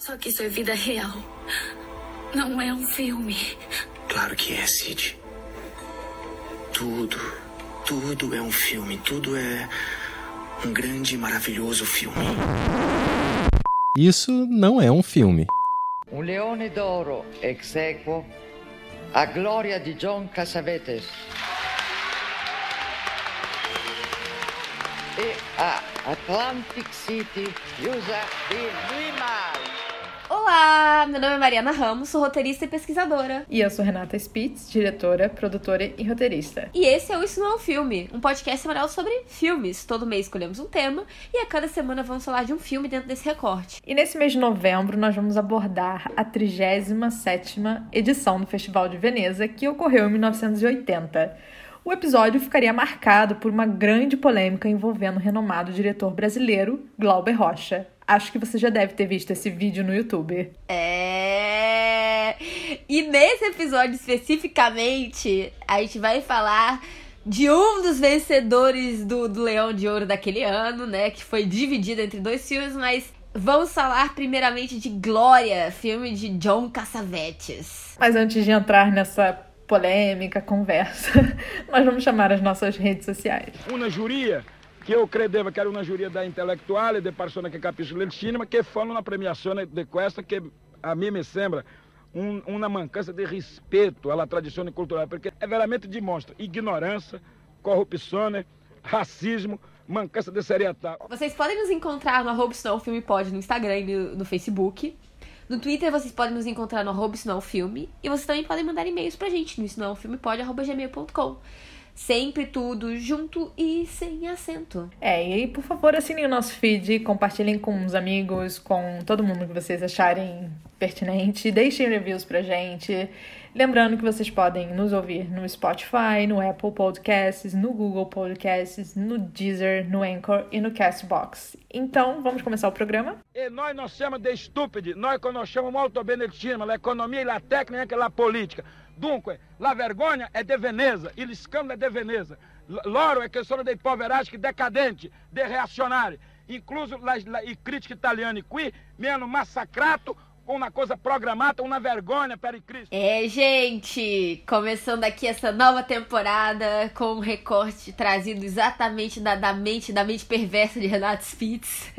Só que isso é vida real. Não é um filme. Claro que é, Sid. Tudo, tudo é um filme. Tudo é um grande e maravilhoso filme. Isso não é um filme. Un leone d'oro ex equo a gloria di John Cassavetes e a Atlantic City, USA di Lima. Olá, meu nome é Mariana Ramos, sou roteirista e pesquisadora. E eu sou Renata Spitz, diretora, produtora e roteirista. E esse é o Isso Não é um Filme, um podcast semanal sobre filmes. Todo mês escolhemos um tema e a cada semana vamos falar de um filme dentro desse recorte. E nesse mês de novembro nós vamos abordar a 37ª edição do Festival de Veneza, que ocorreu em 1980. O episódio ficaria marcado por uma grande polêmica envolvendo o renomado diretor brasileiro Glauber Rocha. Acho que você já deve ter visto esse vídeo no YouTube. É. E nesse episódio especificamente, a gente vai falar de um dos vencedores do, do Leão de Ouro daquele ano, né? Que foi dividido entre dois filmes, mas Vamos falar primeiramente de Glória, filme de John Cassavetes. Mas antes de entrar nessa polêmica, conversa, nós vamos chamar as nossas redes sociais. Una giuria che io credevo che era una giuria da intellettuali, di persone che capiscono il cinema, che fanno una premiazione di questa che a me mi sembra un, una mancanza di rispetto alla tradizione culturale, perché è veramente dimostra ignorância, corruzione, racismo, mancança de seriedade. Vocês podem nos encontrar no arroba Filme Pode no Instagram e no, Facebook. No Twitter vocês podem nos encontrar no arroba Filme. E vocês também podem mandar e-mails pra gente no isnãofilmepode.gmail.com. Sempre tudo junto e sem acento. É, e aí, por favor, assinem o nosso feed, compartilhem com os amigos, com todo mundo que vocês acharem pertinente, deixem reviews pra gente. Lembrando que vocês podem nos ouvir no Spotify, no Apple Podcasts, no Google Podcasts, no Deezer, no Anchor e no Castbox. Então, vamos começar o programa? E nós não chamamos de estúpido, nós conosciamo molto bene il cinema, l'economia e la tecnica e la politica. Dunque, la vergogna è de Veneza, il scandalo è de Veneza. Loro è che sono dei poveracci decadenti, dei reazionari. Incluso la, la, i critici italiani qui hanno massacrato uma coisa programada, uma vergonha para Cristo. É, gente, começando aqui essa nova temporada com um recorte trazido exatamente da, da mente, da mente perversa de Renato Spitz.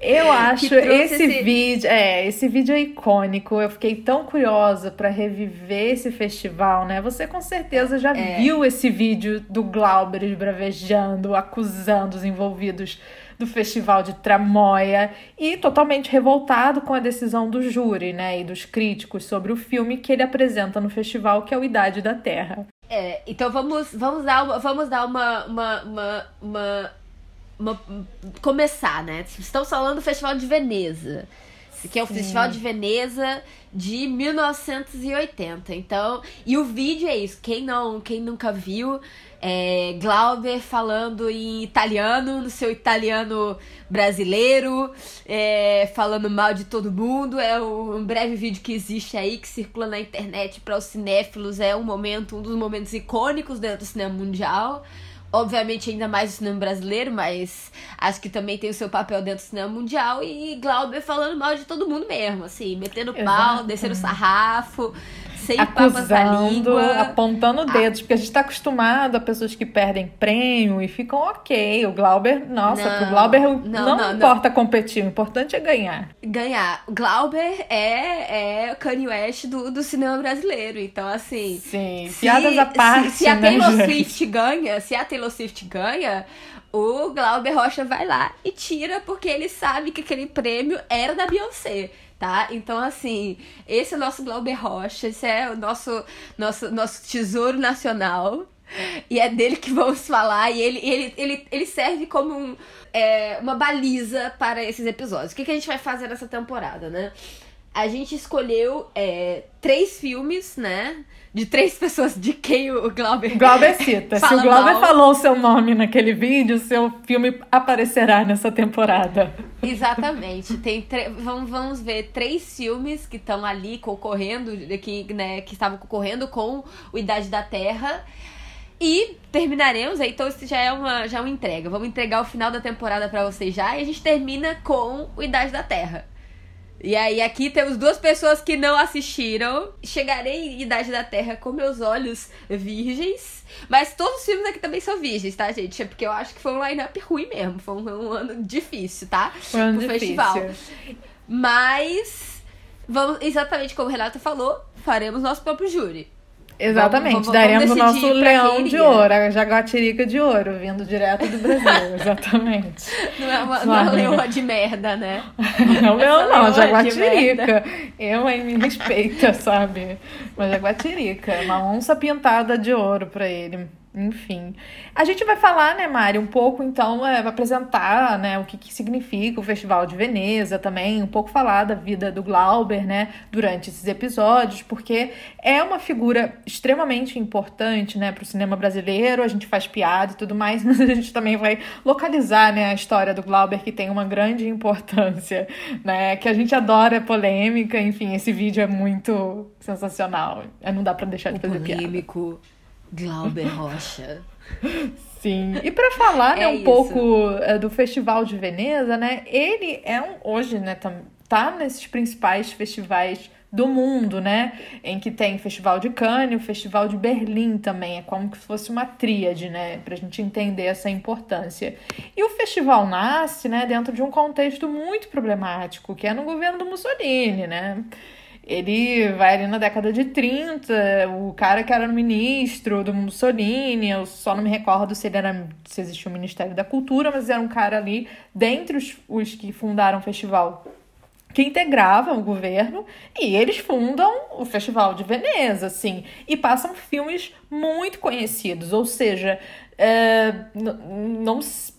Eu acho esse, esse- vídeo, é, esse vídeo é icônico. Eu fiquei tão curiosa pra reviver esse festival, né? Você com certeza já É. viu esse vídeo do Glauber esbravejando, acusando os envolvidos do festival de tramóia e totalmente revoltado com a decisão do júri, né, e dos críticos sobre o filme que ele apresenta no festival, que é o Idade da Terra. É, então vamos, vamos dar uma. Vamos dar uma. uma, uma, uma, uma- começar, né? Estamos falando do Festival de Veneza. Que é o Festival de Veneza de 1980. Então, e o vídeo é isso. Quem não, quem nunca viu, é Glauber falando em italiano, no seu italiano brasileiro, é, falando mal de todo mundo. É um, um breve vídeo que existe aí, que circula na internet para os cinéfilos. É um momento, um dos momentos icônicos dentro do cinema mundial. Obviamente, ainda mais do cinema brasileiro, mas acho que também tem o seu papel dentro do cinema mundial. E Glauber falando mal de todo mundo mesmo, assim, metendo pau, descendo sarrafo, sem papas na língua. apontando dedos, porque a gente tá acostumado a pessoas que perdem prêmio e ficam ok. O Glauber, nossa, Não, pro Glauber não, não, não, importa competir, o importante é ganhar. ganhar. O Glauber é, é o Kanye West do, do cinema brasileiro. Então, assim. Sim, se- piadas à parte, Se, se a né, Taylor? Swift ganha, se a Taylor Swift ganha, o Glauber Rocha vai lá e tira, porque ele sabe que aquele prêmio era da Beyoncé. Tá? Então, assim, esse é o nosso Glauber Rocha, esse é o nosso, nosso, nosso tesouro nacional. E é dele que vamos falar. E ele, ele, ele, ele serve como um, é, uma baliza para esses episódios. O que, que a gente vai fazer nessa temporada, né? A gente escolheu é, três filmes, né? De três pessoas de quem o Glauber. Glauber cita. Se o Glauber mal. falou o seu nome naquele vídeo, seu filme aparecerá nessa temporada. Exatamente. Tem tre- vamos, vamos ver três filmes que estão ali concorrendo, que, né, que estavam concorrendo com o Idade da Terra. E terminaremos, aí, então isso já é uma, já é uma entrega. Vamos entregar o final da temporada pra vocês já e a gente termina com o Idade da Terra. E aí, aqui temos duas pessoas que não assistiram. Chegarei em Idade da Terra com meus olhos virgens. Mas todos os filmes aqui também são virgens, tá, gente? É porque eu acho que foi um line-up ruim mesmo. Foi um, um, ano difícil, tá? Um ano Pro difícil. festival. Mas, vamos, exatamente como o Renato falou, faremos nosso próprio júri. Exatamente, Vamos- vamos- daremos o nosso leão de iria. ouro, a jaguatirica de ouro, vindo direto do Brasil, exatamente. Não é uma, não é uma Sabe? leoa de merda, né? Não, Essa não, não, jaguatirica. Eu, hein, me respeita, sabe? Uma jaguatirica, uma onça pintada de ouro pra ele. Enfim. A gente vai falar, né, Mari, um pouco, então, é, vai apresentar, né, o que, que significa o Festival de Veneza também, um pouco falar da vida do Glauber, né, durante esses episódios, porque é uma figura extremamente importante, né, pro cinema brasileiro, a gente faz piada e tudo mais, mas a gente também vai localizar, né, a história do Glauber, que tem uma grande importância, né, que a gente adora polêmica, enfim, esse vídeo é muito sensacional, É, não dá pra deixar de O fazer piada. Glauber Rocha. Sim. E para falar, né, É um isso. pouco é, do Festival de Veneza, né? Ele é um hoje, né, tá, tá nesses principais festivais do mundo, né? Em que tem o Festival de Cannes, o Festival de Berlim também, é como se fosse uma tríade, né, pra gente entender essa importância. E o festival nasce, né, dentro de um contexto muito problemático, que é no governo do Mussolini, né? Ele vai ali na década de 30, o cara que era ministro do Mussolini, eu só não me recordo se ele era se existia o Ministério da Cultura, mas era um cara ali dentre os, os que fundaram o festival que integrava o governo e eles fundam o Festival de Veneza, assim, e passam filmes muito conhecidos, ou seja, é, não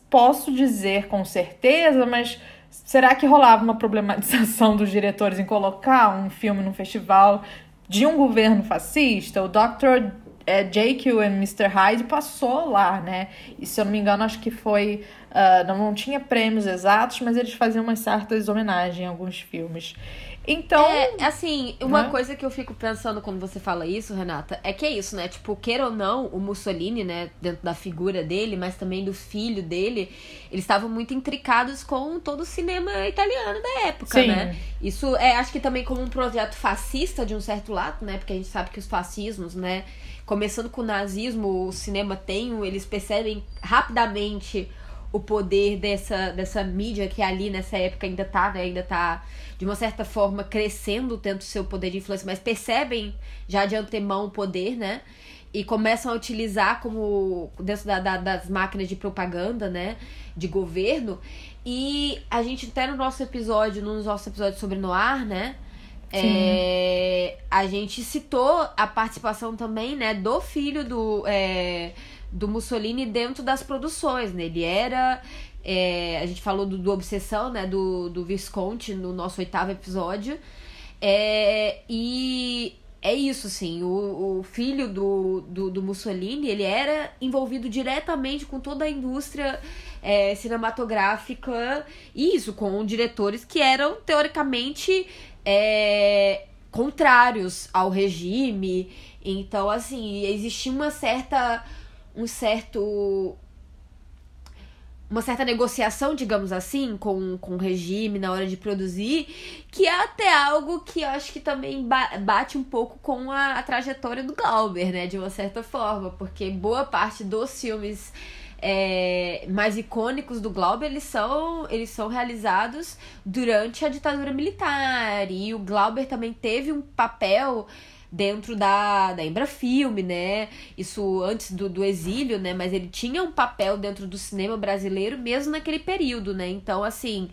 posso dizer com certeza, mas será que rolava uma problematização dos diretores em colocar um filme no festival de um governo fascista? O Dr. Jekyll and Mr. Hyde passou lá, né? E se eu não me engano, acho que foi. ah, não, não tinha prêmios exatos, mas eles faziam umas certas homenagens em alguns filmes. Então. É, assim, uma Né? coisa que eu fico pensando quando você fala isso, Renata, é que é isso, né? Tipo, queira ou não, o Mussolini, né, dentro da figura dele, mas também do filho dele, eles estavam muito intricados com todo o cinema italiano da época, Sim. né? Isso é, acho que também como um projeto fascista de um certo lado, né? Porque a gente sabe que os fascismos, né, começando com o nazismo, o cinema tem, eles percebem rapidamente o poder dessa, dessa mídia que ali nessa época ainda tá, né? Ainda tá, de uma certa forma, crescendo do seu poder de influência, mas percebem já de antemão o poder, né? E começam a utilizar como dentro da- da- das máquinas de propaganda, né? De governo. E a gente até no nosso episódio, nos nossos episódios sobre Noir, né? É, a gente citou a participação também, né, do filho do, é, do Mussolini dentro das produções, né? Ele era. É, a gente falou do, do Obsessão, né? Do, do Visconti no nosso oitavo episódio. É, e é isso, assim. O, o filho do, do, do Mussolini, ele era envolvido diretamente com toda a indústria é, cinematográfica. E isso, com diretores que eram, teoricamente, é, contrários ao regime. Então, assim, existia uma certa. Um certo. Uma certa negociação, digamos assim, com, com o regime na hora de produzir, que é até algo que eu acho que também ba- bate um pouco com a, a trajetória do Glauber, né? De uma certa forma, porque boa parte dos filmes é, mais icônicos do Glauber, eles são, eles são realizados durante a ditadura militar. E o Glauber também teve um papel dentro da, da Embrafilme, né? Isso antes do, do exílio, né? Mas ele tinha um papel dentro do cinema brasileiro mesmo naquele período, né? Então, assim,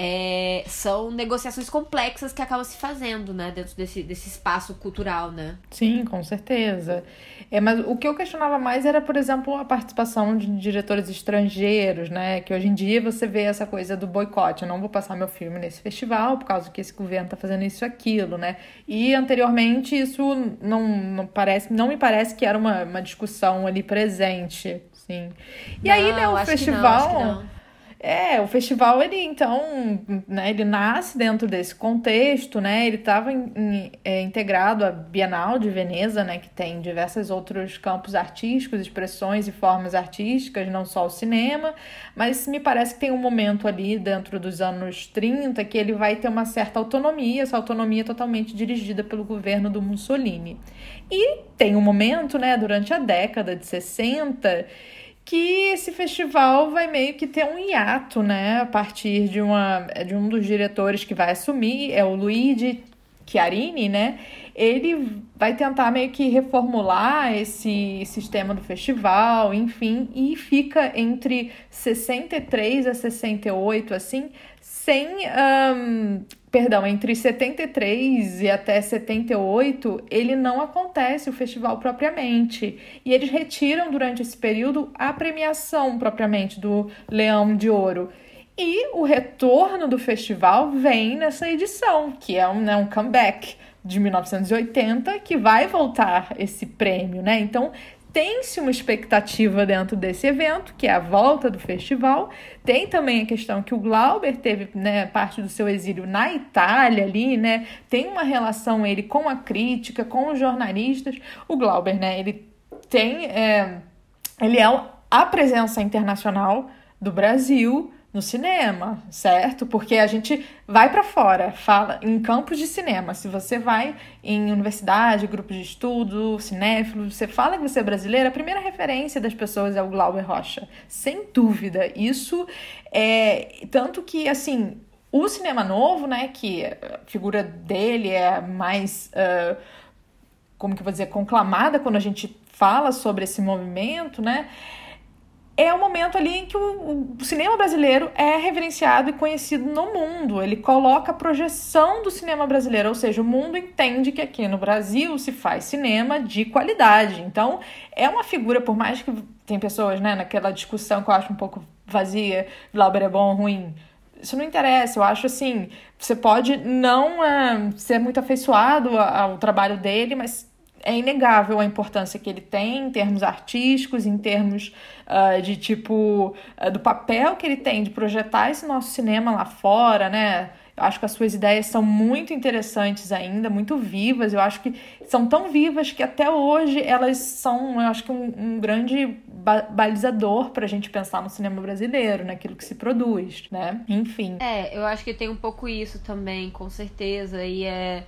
é, são negociações complexas que acabam se fazendo, né? Dentro desse, desse espaço cultural, né? Sim, com certeza. É, mas o que eu questionava mais era, por exemplo, a participação de diretores estrangeiros, né? Que hoje em dia você vê essa coisa do boicote. Eu não vou passar meu filme nesse festival por causa que esse governo tá fazendo isso e aquilo, né? E anteriormente isso não, não parece, não me parece que era uma, uma discussão ali presente, sim. E aí, né, Não, o acho que não, festival. É, o festival, ele então, né, ele nasce dentro desse contexto, né, ele estava é, integrado à Bienal de Veneza, né, que tem diversos outros campos artísticos, expressões e formas artísticas, não só o cinema, mas me parece que tem um momento ali dentro dos anos 30 que ele vai ter uma certa autonomia, essa autonomia totalmente dirigida pelo governo do Mussolini. E tem um momento, né, durante a década de 60, que esse festival vai meio que ter um hiato, né? A partir de, uma, de um dos diretores que vai assumir, é o Luigi Chiarini, né? Ele vai tentar meio que reformular esse sistema do festival, enfim, e fica entre 63 a 68, assim, sem um, perdão, entre 73 e até 78, ele não acontece o festival propriamente. E eles retiram durante esse período a premiação propriamente do Leão de Ouro. E o retorno do festival vem nessa edição, que é um, né, um comeback de 1980, que vai voltar esse prêmio, né? Então tem-se uma expectativa dentro desse evento, que é a volta do festival. Tem também a questão que o Glauber teve né, parte do seu exílio na Itália ali, né? Tem uma relação ele com a crítica, com os jornalistas. O Glauber, né, ele tem. É, ele é a presença internacional do Brasil no cinema, certo? Porque a gente vai para fora, fala em campos de cinema. Se você vai em universidade, grupo de estudo, cinéfilo, você fala que você é brasileira, a primeira referência das pessoas é o Glauber Rocha. Sem dúvida. Isso é tanto que assim, o cinema novo, né, que a figura dele é mais uh, como que eu vou dizer, conclamada quando a gente fala sobre esse movimento, né? É o momento ali em que o, o, cinema brasileiro é reverenciado e conhecido no mundo. Ele coloca a projeção do cinema brasileiro, ou seja, o mundo entende que aqui no Brasil se faz cinema de qualidade. Então, é uma figura, por mais que tem pessoas, né, naquela discussão que eu acho um pouco vazia, Glauber é bom ou ruim. Isso não interessa, eu acho assim, você pode não uh, ser muito afeiçoado ao trabalho dele, mas é inegável a importância que ele tem em termos artísticos, em termos uh, de tipo uh, do papel que ele tem de projetar esse nosso cinema lá fora, né? Eu acho que as suas ideias são muito interessantes ainda, muito vivas. Eu acho que são tão vivas que até hoje elas são, eu acho que um, um grande balizador para a gente pensar no cinema brasileiro, naquilo que se produz, né? Enfim. É, eu acho que tem um pouco isso também, com certeza. E é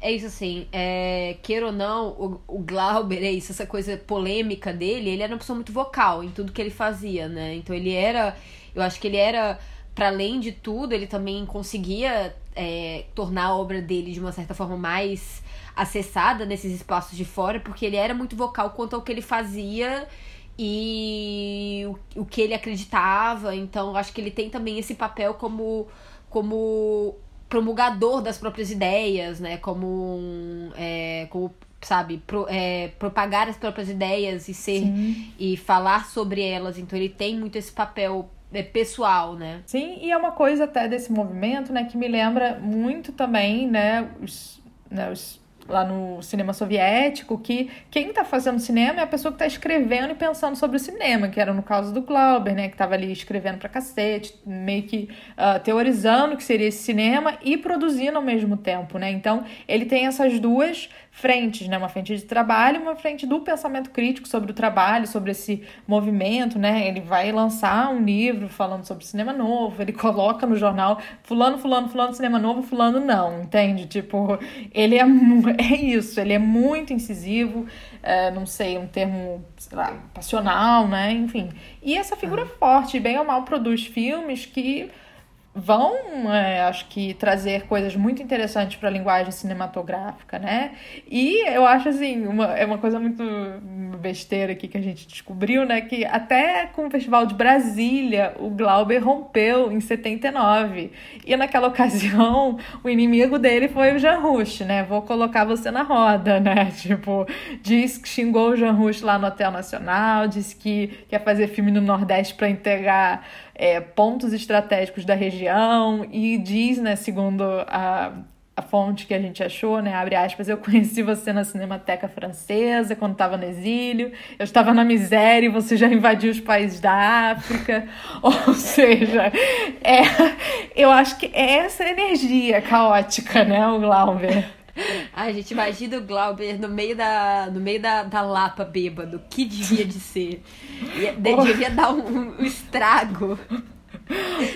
é isso assim, é, queira ou não, o, o Glauber, é isso, essa coisa polêmica dele, ele era uma pessoa muito vocal em tudo que ele fazia, né? Então ele era, eu acho que ele era, para além de tudo, ele também conseguia é, tornar a obra dele de uma certa forma mais acessada nesses espaços de fora, porque ele era muito vocal quanto ao que ele fazia e o, o que ele acreditava. Então, acho que ele tem também esse papel como como promulgador das próprias ideias, né? Como, um, é, como sabe, pro, é, propagar as próprias ideias e ser Sim. e falar sobre elas. Então ele tem muito esse papel é, pessoal, né? Sim, e é uma coisa até desse movimento, né, que me lembra muito também, né, os, né, os lá no cinema soviético, que quem está fazendo cinema é a pessoa que está escrevendo e pensando sobre o cinema, que era no caso do Glauber, né, que estava ali escrevendo pra cacete, meio que uh, teorizando o que seria esse cinema e produzindo ao mesmo tempo, né? Então, ele tem essas duas frentes, né? Uma frente de trabalho uma frente do pensamento crítico sobre o trabalho, sobre esse movimento, né? Ele vai lançar um livro falando sobre cinema novo, ele coloca no jornal fulano, fulano, fulano, cinema novo, fulano não, entende? Tipo, ele é, é isso, ele é muito incisivo, é, não sei, um termo, sei lá, passional, né? Enfim. E essa figura uhum. forte, bem ou mal, produz filmes que vão, é, acho que, trazer coisas muito interessantes para a linguagem cinematográfica, né? E eu acho, assim, uma, é uma coisa muito besteira aqui que a gente descobriu, né? Que até com o Festival de Brasília, o Glauber rompeu em 79. E naquela ocasião, o inimigo dele foi o Jean Rush, né? Vou colocar você na roda, né? Tipo, diz que xingou o Jean Rush lá no Hotel Nacional, disse que quer fazer filme no Nordeste para integrar é, pontos estratégicos da região e diz, né, segundo a, a fonte que a gente achou, né? Abre aspas, eu conheci você na Cinemateca Francesa quando estava no exílio, eu estava na miséria e você já invadiu os países da África. Ou seja, é, eu acho que é essa energia caótica, né, o Glauber? Ai, gente, imagina o Glauber no meio da, no meio da, da Lapa bêbado. Que devia de ser. Ia, oh. Devia dar um, um estrago.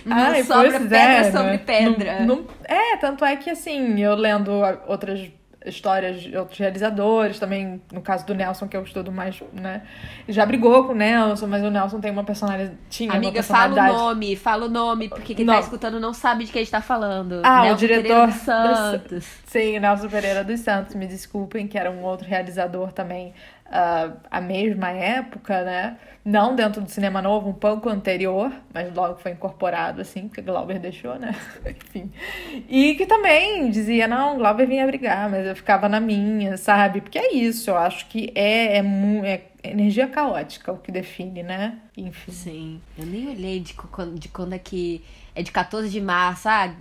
Não Ai, sobra pedra é, sobre né? pedra. Não, não, é, tanto é que assim, eu lendo outras histórias de outros realizadores, também no caso do Nelson, que eu estudo mais, né? Já brigou com o Nelson, mas o Nelson tem uma personalidade. Tinha Amiga, uma personalidade... fala o nome, fala o nome, porque quem não. tá escutando não sabe de quem a gente tá falando. Ah, Nelson o diretor. Dos Santos. Sim, Nelson Pereira dos Santos, me desculpem, que era um outro realizador também uh, a mesma época, né? Não dentro do cinema novo, um pouco anterior, mas logo foi incorporado, assim, porque Glauber deixou, né? Enfim. E que também dizia, não, Glauber vinha brigar, mas eu ficava na minha, sabe? Porque é isso, eu acho que é, é, é energia caótica o que define, né? Enfim. Sim. Eu nem olhei de, de quando é que. É de 14 de março, ah,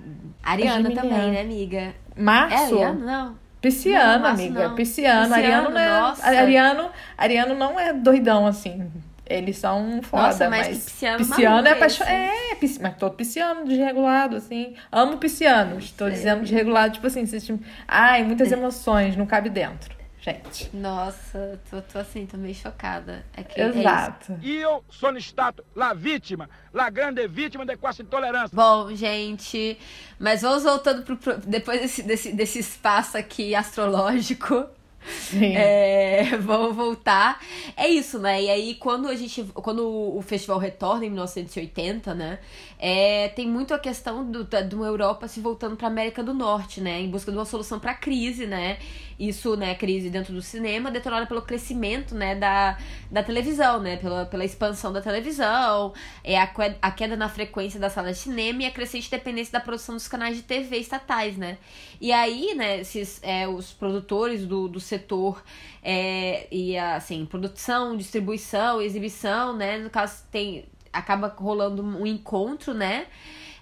Ariana também, né, amiga? Março? É, Ariana, não. Pisciano, não, amiga. Não. Pisciano. Pisciano. Ariano não é. Nossa. Ariano, Ariano não é doidão assim. Eles são foda, Nossa, mas, mas pisciano, pisciano é apaixonado. É, mas todo pisciano desregulado, assim. Amo piscianos. Estou dizendo desregulado, tipo assim, tipo, ai, muitas emoções, não cabe dentro gente. Nossa, tô, tô assim, tô meio chocada. É que Exato. É e eu sou status la vítima, la grande vítima de quase intolerância. Bom, gente, mas vamos voltando pro, pro, depois desse, desse, desse espaço aqui astrológico. Sim. É, vamos voltar. É isso, né? E aí, quando a gente. Quando o festival retorna em 1980, né? É, tem muito a questão do, da, uma Europa se voltando para América do Norte, né? Em busca de uma solução para a crise, né? Isso, né, crise dentro do cinema, detonada pelo crescimento, né, da, da televisão, né? Pela, pela expansão da televisão, é a, a queda na frequência da sala de cinema e a crescente dependência da produção dos canais de TV estatais, né? E aí, né, esses, é, os produtores do, do setor é, e assim, produção, distribuição, exibição, né? No caso, tem acaba rolando um encontro, né?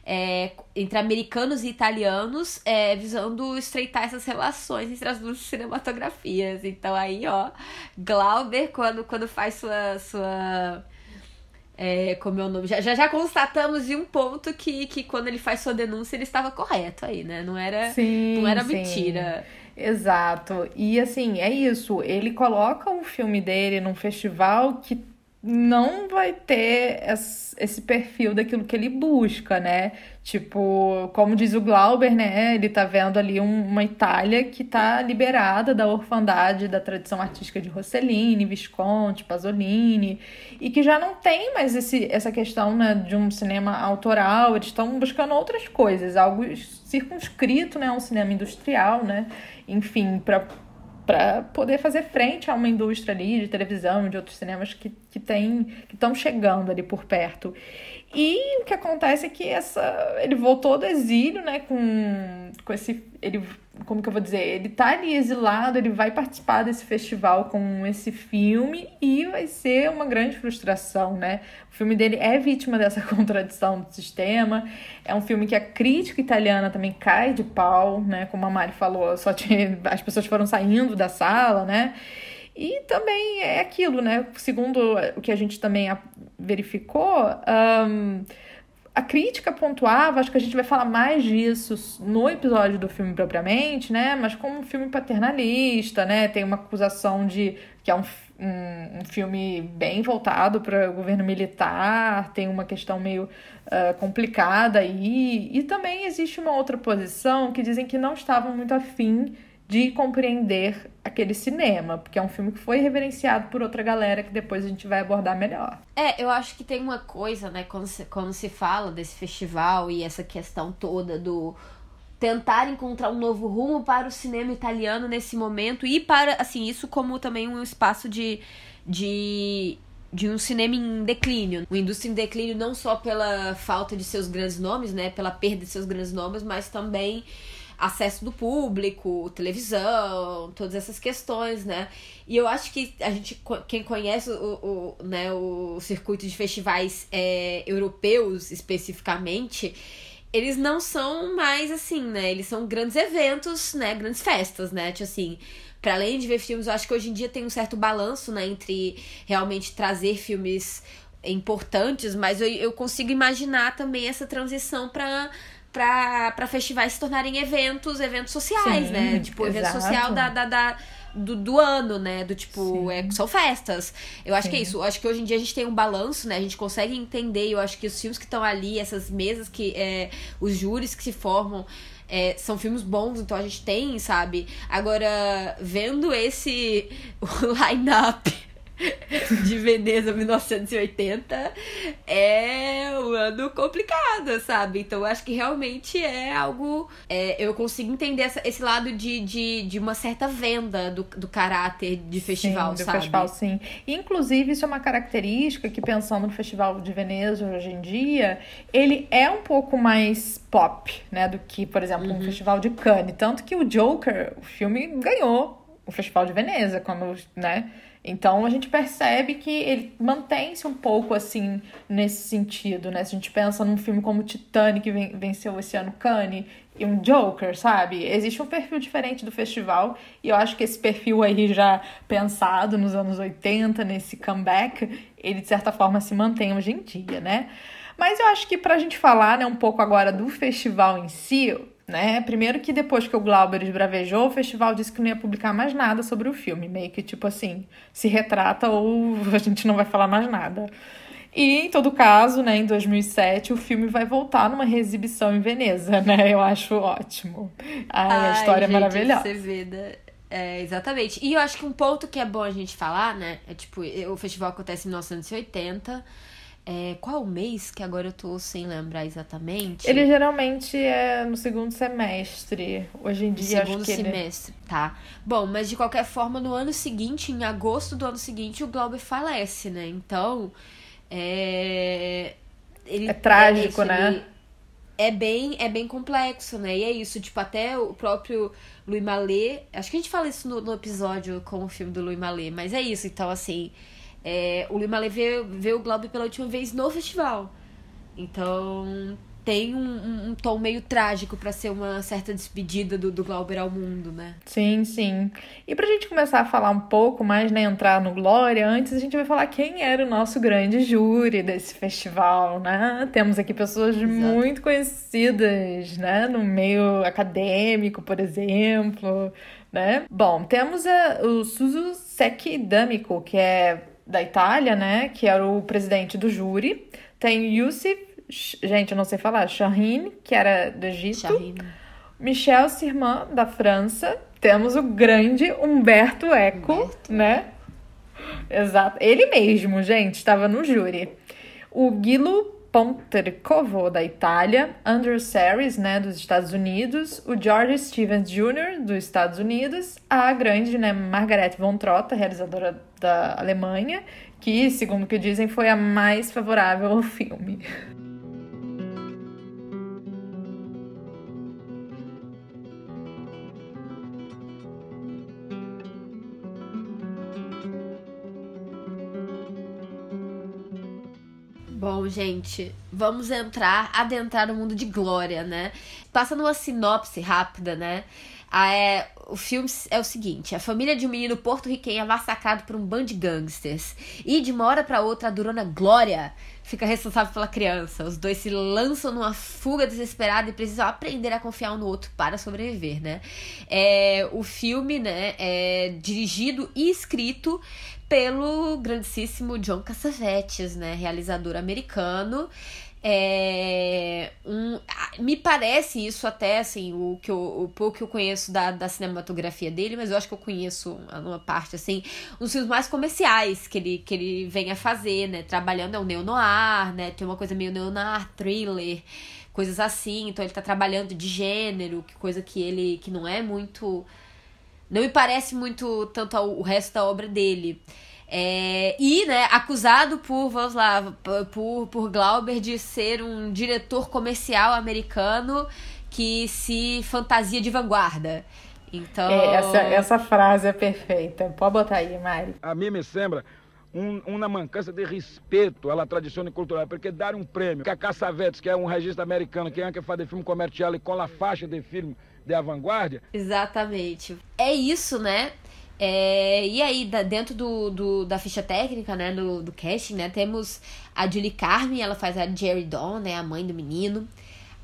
É, entre americanos e italianos, é, visando estreitar essas relações entre as duas cinematografias. Então aí, ó, Glauber, quando, quando faz sua. sua é, como é o nome? Já, já, já constatamos de um ponto que, que quando ele faz sua denúncia, ele estava correto aí, né? Não era, sim, não era sim. mentira. Exato. E assim, é isso. Ele coloca o filme dele num festival que não vai ter esse perfil daquilo que ele busca, né? Tipo, como diz o Glauber, né? Ele tá vendo ali uma Itália que tá liberada da orfandade da tradição artística de Rossellini, Visconti, Pasolini, e que já não tem mais esse, essa questão né, de um cinema autoral, eles estão buscando outras coisas, algo circunscrito, né? Um cinema industrial, né? Enfim, para para poder fazer frente a uma indústria ali de televisão de outros cinemas que que tem que estão chegando ali por perto. E o que acontece é que essa ele voltou do exílio, né, com com esse ele como que eu vou dizer, ele tá ali exilado, ele vai participar desse festival com esse filme e vai ser uma grande frustração, né? O filme dele é vítima dessa contradição do sistema. É um filme que a crítica italiana também cai de pau, né? Como a Mari falou, só tinha, as pessoas foram saindo da sala, né? E também é aquilo, né? Segundo o que a gente também verificou, um, a crítica pontuava, acho que a gente vai falar mais disso no episódio do filme propriamente, né? Mas como um filme paternalista, né? Tem uma acusação de que é um, um, um filme bem voltado para o governo militar, tem uma questão meio uh, complicada aí. E também existe uma outra posição que dizem que não estavam muito afim de compreender aquele cinema, porque é um filme que foi reverenciado por outra galera que depois a gente vai abordar melhor. É, eu acho que tem uma coisa, né, quando se, quando se fala desse festival e essa questão toda do tentar encontrar um novo rumo para o cinema italiano nesse momento e para, assim, isso como também um espaço de, de de um cinema em declínio, uma indústria em declínio não só pela falta de seus grandes nomes, né, pela perda de seus grandes nomes, mas também acesso do público, televisão, todas essas questões, né? E eu acho que a gente, quem conhece o, o, né, o circuito de festivais é, europeus especificamente, eles não são mais assim, né? Eles são grandes eventos, né? Grandes festas, né? Tipo assim, para além de ver filmes, eu acho que hoje em dia tem um certo balanço, né? Entre realmente trazer filmes importantes, mas eu, eu consigo imaginar também essa transição para para festivais se tornarem eventos, eventos sociais, Sim, né? Tipo, exato. evento social da, da, da do, do ano, né? Do tipo, é, são festas. Eu acho Sim. que é isso. Eu acho que hoje em dia a gente tem um balanço, né? A gente consegue entender. Eu acho que os filmes que estão ali, essas mesas que. É, os júris que se formam. É, são filmes bons, então a gente tem, sabe? Agora, vendo esse line-up de Veneza 1980 é um ano complicado, sabe? Então eu acho que realmente é algo. É, eu consigo entender essa, esse lado de, de, de uma certa venda do, do caráter de festival, sim, do sabe? festival, sim. Inclusive, isso é uma característica que, pensando no Festival de Veneza hoje em dia, ele é um pouco mais pop, né? Do que, por exemplo, uhum. um festival de Cannes. Tanto que o Joker, o filme, ganhou o Festival de Veneza, quando, né? Então a gente percebe que ele mantém-se um pouco assim nesse sentido, né? Se a gente pensa num filme como Titanic, que venceu esse ano Cannes, e um Joker, sabe? Existe um perfil diferente do festival, e eu acho que esse perfil aí já pensado nos anos 80, nesse comeback, ele de certa forma se mantém hoje em dia, né? Mas eu acho que pra gente falar né, um pouco agora do festival em si, né? Primeiro que depois que o Glauber esbravejou, o festival disse que não ia publicar mais nada sobre o filme, meio que tipo assim, se retrata ou a gente não vai falar mais nada. E em todo caso, né, em 2007, o filme vai voltar numa reexibição em Veneza, né? Eu acho ótimo. Ai, Ai a história gente, é maravilhosa. Você vê, né? É, exatamente. E eu acho que um ponto que é bom a gente falar, né? É tipo, o festival acontece em 1980. É, qual o mês que agora eu tô sem lembrar exatamente? Ele geralmente é no segundo semestre. Hoje em dia, segundo acho que semestre, ele... tá. Bom, mas de qualquer forma, no ano seguinte, em agosto do ano seguinte, o Glauber falece, né? Então, é... Ele, é trágico, é, né? É bem, é bem complexo, né? E é isso, tipo, até o próprio Louis Mallet... Acho que a gente fala isso no, no episódio com o filme do Louis Mallet, mas é isso. Então, assim... É, o Lima veio, veio o Globo pela última vez no festival. Então tem um, um, um tom meio trágico para ser uma certa despedida do, do Glauber ao mundo, né? Sim, sim. E pra gente começar a falar um pouco mais, né, entrar no Glória, antes a gente vai falar quem era o nosso grande júri desse festival, né? Temos aqui pessoas Exato. muito conhecidas, né, no meio acadêmico, por exemplo, né? Bom, temos a, o Suzu Seki D'Amico, que é da Itália, né? Que era o presidente do júri. Tem Yusuf, gente, eu não sei falar, Shahin, que era do Egito. Shahin. Michel Sirman, da França. Temos o grande Humberto Eco, Humberto. né? Exato. Ele mesmo, gente, estava no júri. O Guilo Pontercovo, da Itália, Andrew Saris, né, dos Estados Unidos, o George Stevens Jr., dos Estados Unidos, a grande, né, Margaret von Trotta, realizadora da Alemanha, que, segundo o que dizem, foi a mais favorável ao filme. Bom, gente, vamos entrar, adentrar no mundo de Glória, né? Passando uma sinopse rápida, né? Ah, é, o filme é o seguinte: a família de um menino porto-riquenho é massacrado por um bando de gangsters. E de uma hora para outra, a durona Glória fica responsável pela criança. Os dois se lançam numa fuga desesperada e precisam aprender a confiar um no outro para sobreviver, né? É, o filme, né, é dirigido e escrito pelo grandíssimo John Cassavetes, né, realizador americano. É, um, me parece isso até assim, o que eu, o pouco que eu conheço da, da cinematografia dele, mas eu acho que eu conheço uma parte assim, dos filmes mais comerciais que ele, que ele vem a fazer, né? Trabalhando é um neo-noir, né? Tem uma coisa meio neo-noir, thriller, coisas assim. Então ele tá trabalhando de gênero, que coisa que ele que não é muito não me parece muito tanto ao, o resto da obra dele. É, e, né, acusado por, vamos lá, por, por Glauber de ser um diretor comercial americano que se fantasia de vanguarda. Então. É, essa, essa frase é perfeita. Pode botar aí, Mari. A mim me sembra um, uma mancança de respeito à tradição cultural, porque dar um prêmio que a Cassavetes, que é um registro americano, que é que faz filme comercial e com a faixa de filme de avant-garde. Exatamente. É isso, né? É, e aí, dentro do, do, da ficha técnica, né, do, do casting, né, temos a Julie Carmen, ela faz a Jerry Dawn, né, a mãe do menino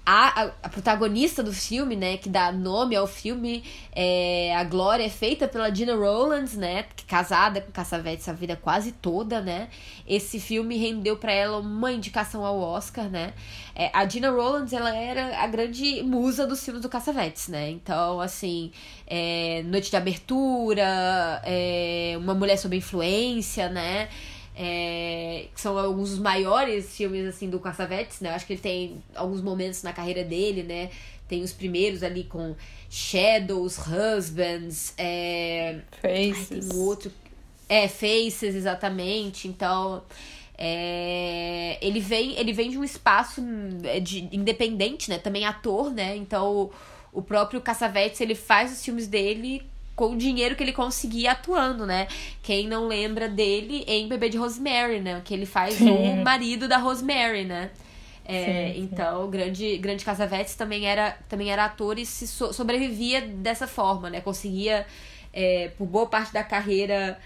a, a, protagonista do filme, né, que dá nome ao filme, é, a Glória é feita pela Gina Rowlands, né, que casada com Cassavetes a vida quase toda, né. Esse filme rendeu para ela uma indicação ao Oscar, né. É, a Gina Rowlands, ela era a grande musa dos filmes do Cassavetes, né. Então, assim, é, Noite de Abertura, é, Uma Mulher Sob Influência, né é, que são alguns dos maiores filmes assim do Cassavetes, né? Eu acho que ele tem alguns momentos na carreira dele, né? Tem os primeiros ali com Shadows, Husbands, é... Faces. Ai, tem um outro. É, Faces, exatamente. Então. É, ele vem ele vem de um espaço é, de, independente, né? Também ator, né? Então o, o próprio Cassavetes ele faz os filmes dele com o dinheiro que ele conseguia atuando, né? Quem não lembra dele em Bebê de Rosemary, né? Que ele faz o marido da Rosemary, né? É, sim, sim. Então, grande, grande Casavetes também era, também era ator e se so, sobrevivia dessa forma, né? Conseguia, é, por boa parte da carreira,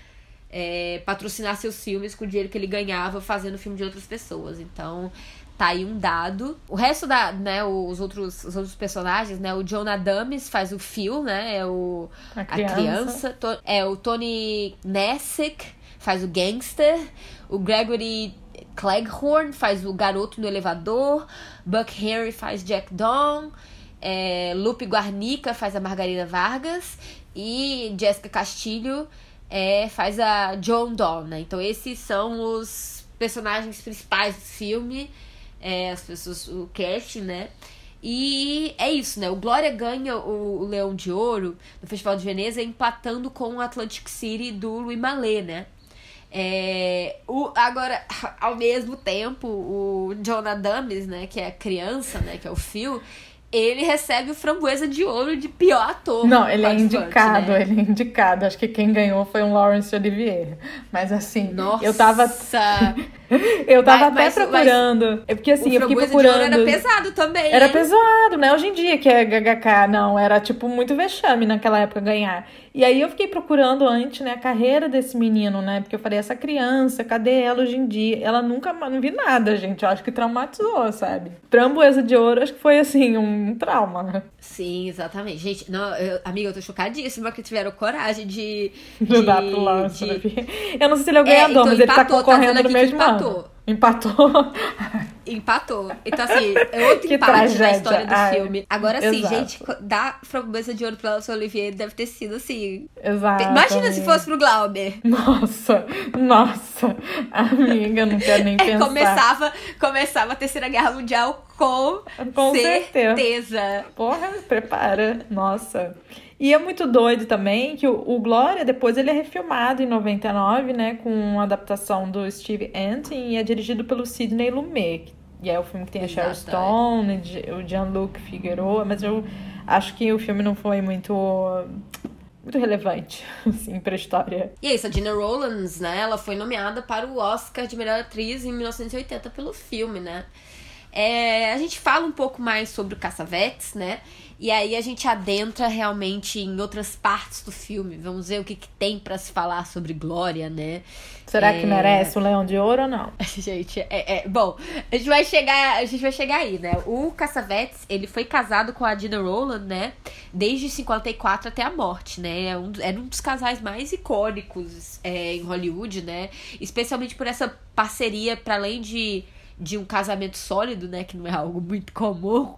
é, patrocinar seus filmes com o dinheiro que ele ganhava fazendo filme de outras pessoas. Então, Tá aí um dado. O resto da, né, os outros, os outros personagens, né, o John Adams faz o Phil, né, é o a criança. A criança é o Tony Nessick faz o gangster, o Gregory Cleghorn faz o garoto no elevador, Buck Henry faz Jack Dawn, é, Lupe Guarnica faz a Margarida Vargas e Jessica Castilho é, faz a John Dawn, né? Então esses são os personagens principais do filme é, as pessoas, o casting, né? E é isso, né? O Glória ganha o, Leão de Ouro no Festival de Veneza empatando com o Atlantic City do Louis Mallet, né? É, o, agora, ao mesmo tempo, o John Adams, né, que é a criança, né, que é o Phil, ele recebe o Framboesa de Ouro de pior ator. Não, ele é indicado, né? ele é indicado. Acho que quem ganhou foi um Lawrence Olivier. Mas assim, Nossa. eu tava. eu tava mas, até mas, procurando. Mas é porque assim, eu fiquei procurando. era pesado também. Era pesado, né? Hoje em dia que é GHK, não, era tipo muito vexame naquela época ganhar. E aí eu fiquei procurando antes, né, a carreira desse menino, né? Porque eu falei, essa criança, cadê ela hoje em dia? Ela nunca, não vi nada, gente. Eu acho que traumatizou, sabe? Tramboesa de ouro, acho que foi assim, um trauma. Sim, exatamente. Gente, não, eu, amiga, eu tô chocadíssima que tiveram coragem de. de, dar pro Lance, de... Né? Eu não sei se ele é o ganhador, é, então, mas empatou, ele tá concorrendo tá no mesmo ano. Empatou. Empatou. Então, assim, é outro que empate tragédia. na história do Ai, filme. Agora, sim, gente, dar framboesa de ouro pra Laura Olivier deve ter sido, assim... Exato. Imagina se fosse pro Glauber. Nossa, nossa. Amiga, não quero nem é, pensar. Começava, começava a Terceira Guerra Mundial com, com certeza. certeza. Porra, prepara. Nossa. E é muito doido também que o, o, Glória, depois ele é refilmado em 99, né? Com uma adaptação do Steve Antin e é dirigido pelo Sidney Lumet. E é o filme que tem a Sharon Stone, o Jean-Luc Figueroa, mas eu acho que o filme não foi muito muito relevante, assim, pra história. E é isso, a Gina Rowlands, né, ela foi nomeada para o Oscar de melhor atriz em 1980 pelo filme, né. É, a gente fala um pouco mais sobre o Cassavetes, né, e aí a gente adentra realmente em outras partes do filme. Vamos ver o que, que tem para se falar sobre Glória, né? Será é... que merece o Leão de Ouro ou não? gente, é, é, bom, a gente vai chegar, a gente vai chegar aí, né? O Cassavetes, ele foi casado com a Dina Rowland, né? Desde 54 até a morte, né? É um, era um dos casais mais icônicos é, em Hollywood, né? Especialmente por essa parceria para além de de um casamento sólido, né? Que não é algo muito comum.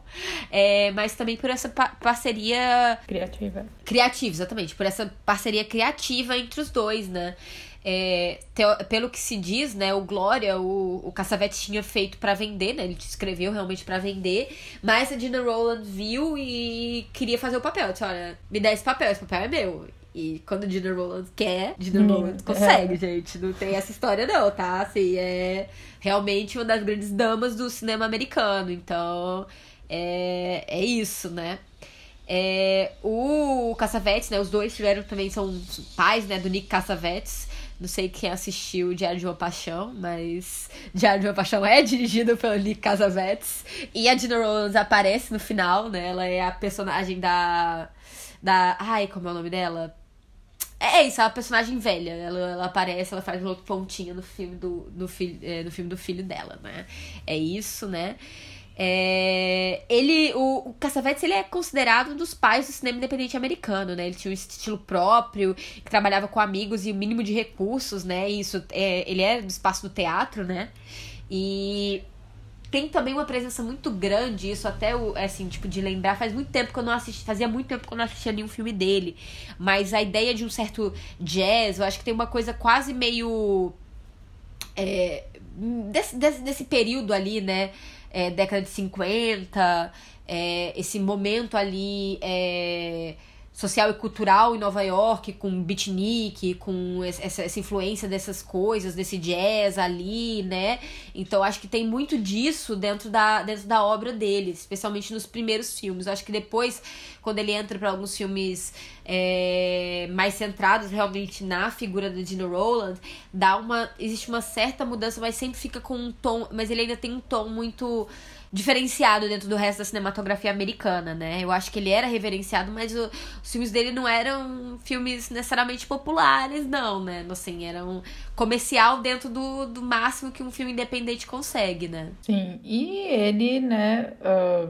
É, mas também por essa pa parceria. Criativa. Criativa, exatamente. Por essa parceria criativa entre os dois, né? É, pelo que se diz, né, o Glória, o, o Caçavete tinha feito para vender, né, ele escreveu realmente para vender, mas a Dina Rowland viu e queria fazer o papel, disse, olha, me dá esse papel, esse papel é meu. E quando Gina Rowland quer, Gina hum, Rowland consegue, é. gente. Não tem essa história, não, tá? Assim, é realmente uma das grandes damas do cinema americano. Então, é, é isso, né? É, o Cassavetes, né? Os dois tiveram também, são pais, né? Do Nick Cassavetes. Não sei quem assistiu Diário de uma Paixão, mas Diário de uma Paixão é dirigido pelo Nick Casavetes. E a Gina Rowlands aparece no final, né? Ela é a personagem da. Da. Ai, como é o nome dela? É isso, é uma personagem velha. Ela, ela aparece, ela faz um outro pontinho no filme do, do, filho, é, no filme do filho dela, né? É isso, né? É, ele, o, o Cassavetes, ele é considerado um dos pais do cinema independente americano, né? Ele tinha um estilo próprio, que trabalhava com amigos e o mínimo de recursos, né? E isso, é, ele é do espaço do teatro, né? E tem também uma presença muito grande, isso até o, assim, tipo, de lembrar, faz muito tempo que eu não assisti, fazia muito tempo que eu não assistia nenhum filme dele, mas a ideia de um certo jazz, eu acho que tem uma coisa quase meio é, desse, desse, desse período ali, né, é, década de 50, é, esse momento ali é, social e cultural em Nova York, com beatnik, com essa, essa, influência dessas coisas, desse jazz ali, né? Então acho que tem muito disso dentro da, dentro da obra dele, especialmente nos primeiros filmes. Acho que depois, quando ele entra para alguns filmes é, mais centrados realmente na figura da Dina Rowland, dá uma. existe uma certa mudança, mas sempre fica com um tom. Mas ele ainda tem um tom muito diferenciado dentro do resto da cinematografia americana, né? Eu acho que ele era reverenciado, mas o, os filmes dele não eram filmes necessariamente populares, não, né? Assim, eram comercial dentro do, do máximo que um filme independente consegue, né? Sim, e ele, né, uh,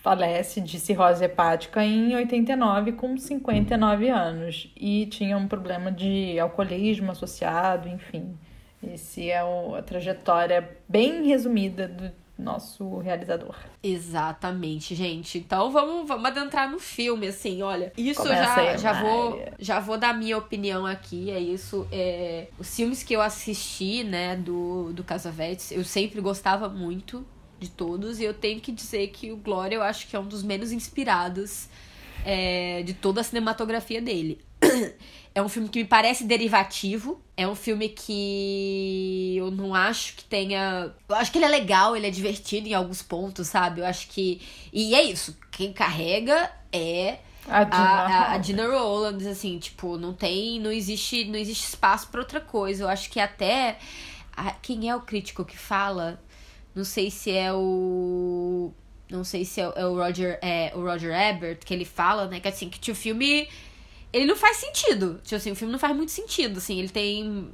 falece de cirrose hepática em 89 com 59 anos e tinha um problema de alcoolismo associado, enfim. Esse é o, a trajetória bem resumida do, nosso realizador. Exatamente, gente. Então vamos, vamos adentrar no filme, assim, olha. Isso já, já vou já vou dar minha opinião aqui. É isso. É, os filmes que eu assisti, né, do, do Casavetes, eu sempre gostava muito de todos. E eu tenho que dizer que o Glória eu acho que é um dos menos inspirados é, de toda a cinematografia dele. É um filme que me parece derivativo. É um filme que eu não acho que tenha. Eu acho que ele é legal, ele é divertido em alguns pontos, sabe? Eu acho que. E é isso. Quem carrega é. A Dina, a, a, Dina Rowlands, assim, tipo, não tem. Não existe, não existe espaço para outra coisa. Eu acho que até. A, quem é o crítico que fala? Não sei se é o. Não sei se é, o é Roger, é, o Roger Ebert, que ele fala, né? Que assim, que o filme ele não faz sentido. Tipo assim, o filme não faz muito sentido, assim, ele tem.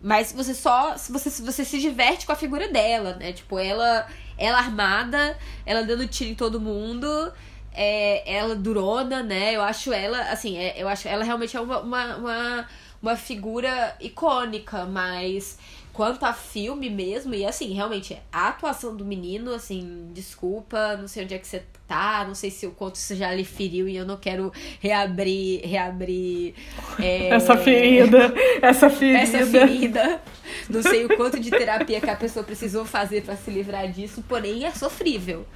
Mas você só. Você, você se diverte com a figura dela, né? Tipo, ela, ela armada, ela dando tiro em todo mundo. É, ela durona, né? Eu acho ela, assim, é, eu acho ela realmente é uma, uma, uma, uma figura icônica, mas quanto a filme mesmo, e assim, realmente, a atuação do menino, assim, desculpa, não sei onde é que você tá, não sei se o quanto isso já lhe feriu e eu não quero reabrir, reabrir... É, essa ferida, essa ferida. Essa ferida. Não sei o quanto de terapia que a pessoa precisou fazer para se livrar disso, porém é sofrível.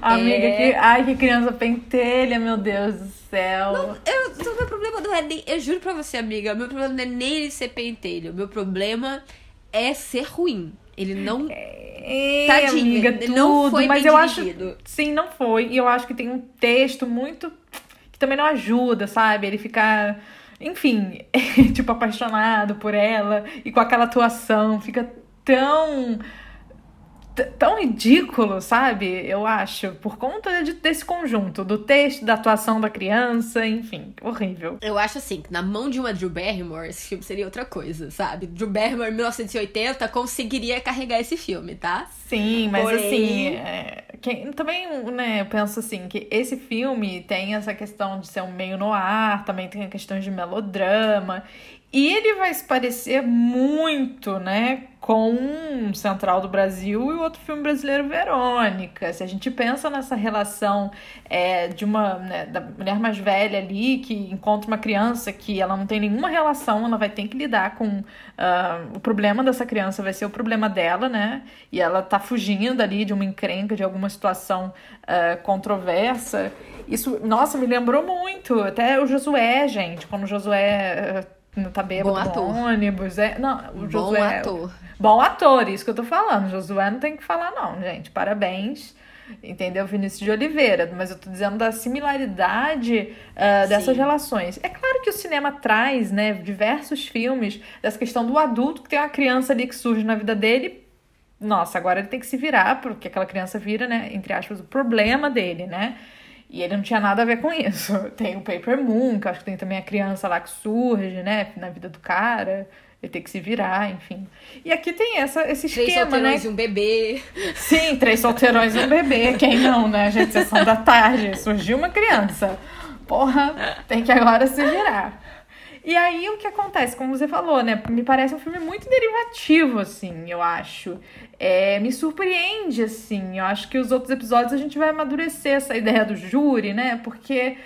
Amiga, é... que, ai, que criança pentelha, meu Deus do céu. Não, eu, o meu problema não é nem. Eu juro pra você, amiga, meu problema não é nem ele ser pentelho. O meu problema é ser ruim. Ele não. É, Tadinho, amiga, ele tudo, não foi mas eu dirigido. acho. Sim, não foi. E eu acho que tem um texto muito. que também não ajuda, sabe? Ele ficar. Enfim, tipo, apaixonado por ela e com aquela atuação. Fica tão tão ridículo, sabe? Eu acho, por conta de, desse conjunto, do texto, da atuação da criança, enfim, horrível. Eu acho assim, que na mão de uma Drew Barrymore, esse filme seria outra coisa, sabe? Drew Barrymore, em 1980, conseguiria carregar esse filme, tá? Sim, mas Porém... assim, é, quem, também, né, eu penso assim, que esse filme tem essa questão de ser um meio no ar, também tem a questão de melodrama, e ele vai se parecer muito, né, com Central do Brasil e o outro filme brasileiro, Verônica. Se a gente pensa nessa relação é, de uma né, da mulher mais velha ali que encontra uma criança que ela não tem nenhuma relação, ela vai ter que lidar com uh, o problema dessa criança, vai ser o problema dela, né? E ela tá fugindo ali de uma encrenca, de alguma situação uh, controversa. Isso, nossa, me lembrou muito. Até o Josué, gente, quando o Josué. Uh, tá bêbado Bom ator. no ônibus. É, não, o Bom Josué. ator. Bom ator, isso que eu tô falando. Josué não tem que falar, não, gente. Parabéns. Entendeu? Vinícius de Oliveira. Mas eu tô dizendo da similaridade uh, dessas relações. É claro que o cinema traz, né, diversos filmes, dessa questão do adulto que tem uma criança ali que surge na vida dele. Nossa, agora ele tem que se virar, porque aquela criança vira, né, entre aspas, o problema dele, né? E ele não tinha nada a ver com isso. Tem o Paper Moon, que acho que tem também a criança lá que surge, né, na vida do cara. Ele tem que se virar, enfim. E aqui tem essa, esse Três esquema, né? solteirões e um bebê. Sim, três solteirões e um bebê. Quem não, né, gente? Sessão da tarde. Surgiu uma criança. Porra, tem que agora se virar. E aí o que acontece, como você falou, né? Me parece um filme muito derivativo, assim, eu acho. É, me surpreende, assim. Eu acho que os outros episódios a gente vai amadurecer essa ideia do júri, né? Porque,